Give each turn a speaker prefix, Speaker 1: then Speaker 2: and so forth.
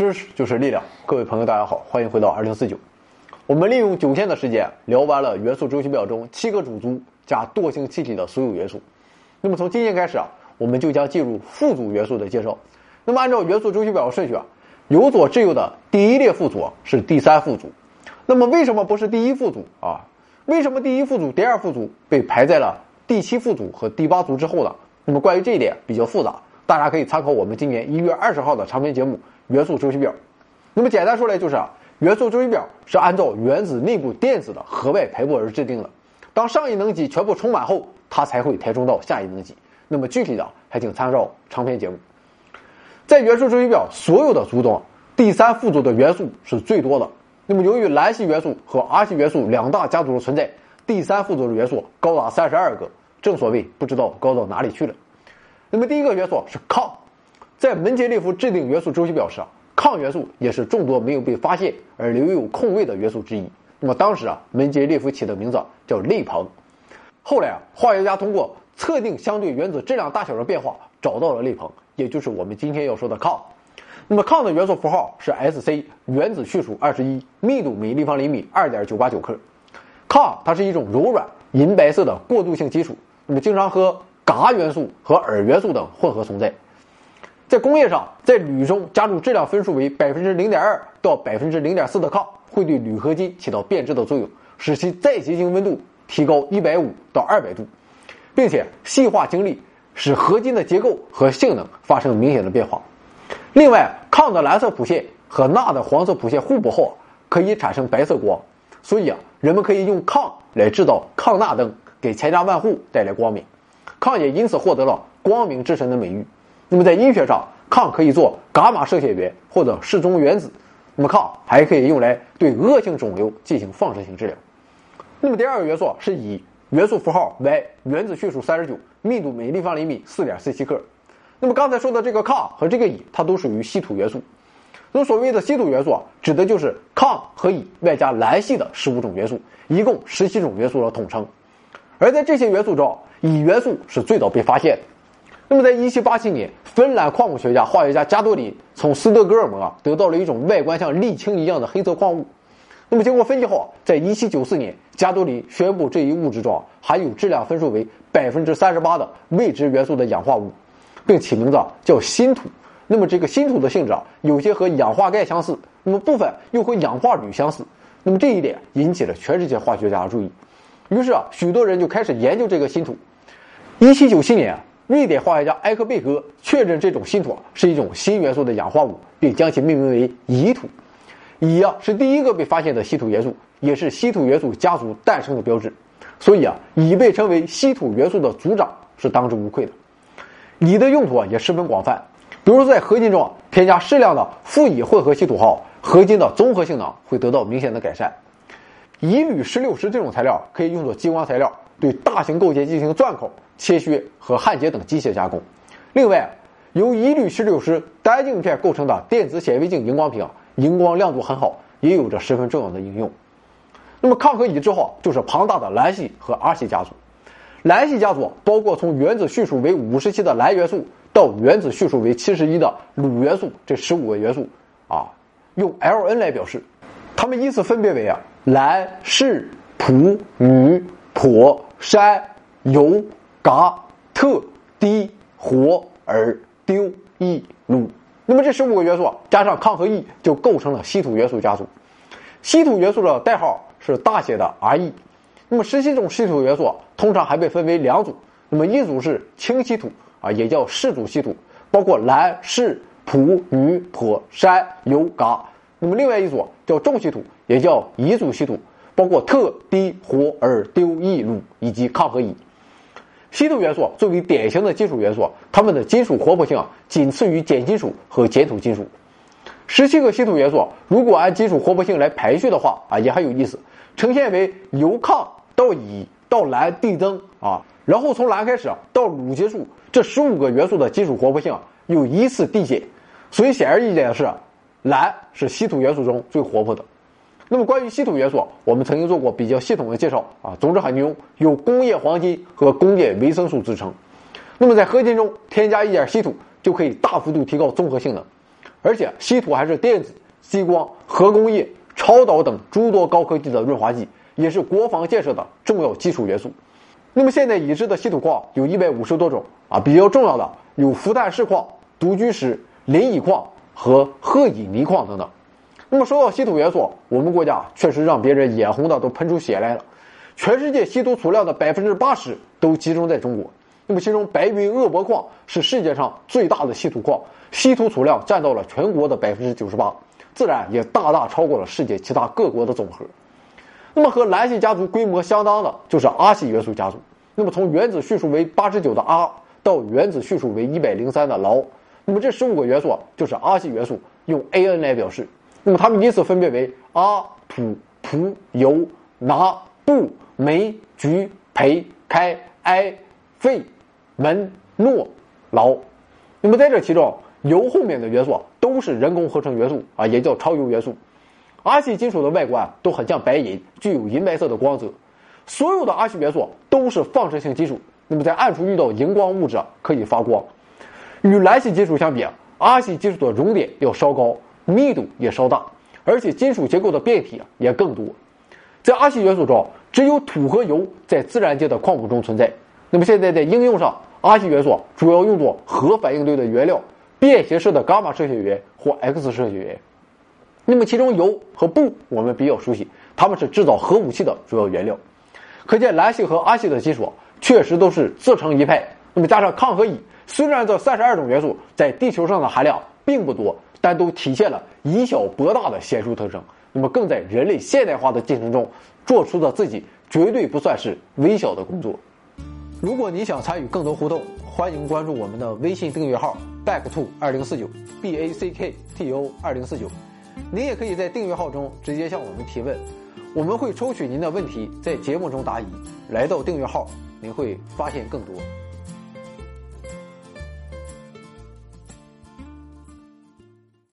Speaker 1: 知识就是力量，各位朋友，大家好，欢迎回到二零四九。我们利用九天的时间聊完了元素周期表中七个主族加惰性气体的所有元素。那么从今天开始啊，我们就将进入副组元素的介绍。那么按照元素周期表的顺序啊，由左至右的第一列副组是第三副组。那么为什么不是第一副组啊？为什么第一副组、第二副组被排在了第七副组和第八组之后呢？那么关于这一点比较复杂。大家可以参考我们今年一月二十号的长篇节目《元素周期表》。那么简单说来就是啊，元素周期表是按照原子内部电子的核外排布而制定的。当上一能级全部充满后，它才会填充到下一能级。那么具体的还请参照长篇节目。在元素周期表所有的组中，第三副组的元素是最多的。那么由于蓝系元素和 R 系元素两大家族的存在，第三副组的元素高达三十二个。正所谓不知道高到哪里去了。那么第一个元素是抗，在门捷列夫制定元素周期表时啊，抗元素也是众多没有被发现而留有空位的元素之一。那么当时啊，门捷列夫起的名字叫类硼。后来啊，化学家通过测定相对原子质量大小的变化，找到了类硼，也就是我们今天要说的抗。那么抗的元素符号是 Sc，原子序数二十一，密度每立方厘米二点九八九克。抗它是一种柔软银白色的过渡性金属，那么经常和镉元素和锗元素等混合存在，在工业上，在铝中加入质量分数为百分之零点二到百分之零点四的抗，会对铝合金起到变质的作用，使其再结晶温度提高一百五到二百度，并且细化晶粒，使合金的结构和性能发生明显的变化。另外，抗的蓝色谱线和钠的黄色谱线互补后，可以产生白色光，所以啊，人们可以用抗来制造抗钠灯，给千家万户带来光明。抗也因此获得了“光明之神”的美誉。那么在医学上，抗可以做伽马射线源或者适中原子。那么抗还可以用来对恶性肿瘤进行放射性治疗。那么第二个元素是乙，元素符号为原子序数三十九，密度每立方厘米四点四七克。那么刚才说的这个抗和这个乙，它都属于稀土元素。那么所谓的稀土元素啊，指的就是抗和乙外加蓝系的十五种元素，一共十七种元素的统称。而在这些元素中，乙元素是最早被发现的。那么，在1787年，芬兰矿物学家、化学家加多林从斯德哥尔摩啊得到了一种外观像沥青一样的黑色矿物。那么，经过分析后，在1794年，加多林宣布这一物质中含有质量分数为百分之三十八的未知元素的氧化物，并起名字叫锌土。那么，这个锌土的性质啊，有些和氧化钙相似，那么部分又和氧化铝相似。那么这一点引起了全世界化学家的注意。于是啊，许多人就开始研究这个新土。一七九七年，瑞典化学家埃克贝格确认这种锌土是一种新元素的氧化物，并将其命名为乙土。乙啊是第一个被发现的稀土元素，也是稀土元素家族诞生的标志。所以啊，乙被称为稀土元素的族长是当之无愧的。乙的用途啊也十分广泛，比如说在合金中啊添加适量的负乙混合稀土后，合金的综合性能会得到明显的改善。乙铝十六石这种材料可以用作激光材料，对大型构件进行钻孔、切削和焊接等机械加工。另外，由乙铝十六石单镜片构成的电子显微镜荧光屏，荧光亮度很好，也有着十分重要的应用。那么，抗核乙之后就是庞大的蓝系和 R 系家族。蓝系家族包括从原子序数为五十七的蓝元素到原子序数为七十一的铝元素这十五个元素，啊，用 Ln 来表示。它们依次分别为啊。蓝、士、普、铝、钋、铧、铀、镉、锗、锑、火、锗、锩、铟、铼。那么这十五个元素加上抗和乙，就构成了稀土元素家族。稀土元素的代号是大写的 Re。那么十七种稀土元素通常还被分为两组。那么一组是轻稀土啊，也叫氏族稀土，包括蓝、士、普、铝、钋、铧、铀、嘎。那么另外一组叫重稀土。也叫乙组稀土，包括锑、锑、火、锗、锩、铟、铼以及抗和乙。稀土元素作为典型的金属元素，它们的金属活泼性仅次于碱金属和碱土金属。十七个稀土元素，如果按金属活泼性来排序的话啊，也很有意思，呈现为由抗到乙到蓝递增啊，然后从蓝开始到卤结束，这十五个元素的金属活泼性又依次递减。所以显而易见的是，蓝是稀土元素中最活泼的。那么关于稀土元素，我们曾经做过比较系统的介绍啊，总之很牛，有工业黄金和工业维生素之称。那么在合金中添加一点稀土，就可以大幅度提高综合性能。而且稀土还是电子、激光、核工业、超导等诸多高科技的润滑剂，也是国防建设的重要基础元素。那么现在已知的稀土矿有一百五十多种啊，比较重要的有氟碳锡矿、独居石、磷乙矿和褐乙泥矿等等。那么说到稀土元素，我们国家确实让别人眼红的都喷出血来了。全世界稀土储量的百分之八十都集中在中国。那么其中白云鄂博矿是世界上最大的稀土矿，稀土储量占到了全国的百分之九十八，自然也大大超过了世界其他各国的总和。那么和蓝系家族规模相当的就是阿系元素家族。那么从原子序数为八十九的阿到原子序数为一百零三的劳，那么这十五个元素就是阿系元素，用 An 来表示。那么它们依次分别为阿、土、璞、铀、拿、布、梅、菊、培、开、埃、费、门、诺、劳。那么在这其中，铀后面的元素都是人工合成元素啊，也叫超铀元素。阿系金属的外观都很像白银，具有银白色的光泽。所有的阿系元素都是放射性金属，那么在暗处遇到荧光物质可以发光。与蓝系金属相比，阿系金属的熔点要稍高，密度也稍大，而且金属结构的变体也更多。在阿系元素中，只有土和铀在自然界的矿物中存在。那么现在在应用上，阿系元素主要用作核反应堆的原料、便携式的伽马射线源或 X 射线源。那么其中铀和钚我们比较熟悉，它们是制造核武器的主要原料。可见蓝系和阿系的金属确实都是自成一派。那么加上抗和乙，虽然这三十二种元素在地球上的含量并不多，但都体现了以小博大的显著特征。那么更在人类现代化的进程中做出的自己绝对不算是微小的工作。如果你想参与更多互动，欢迎关注我们的微信订阅号 back to 二零四九 b a c k t o 二零四九。您也可以在订阅号中直接向我们提问，我们会抽取您的问题在节目中答疑。来到订阅号，您会发现更多。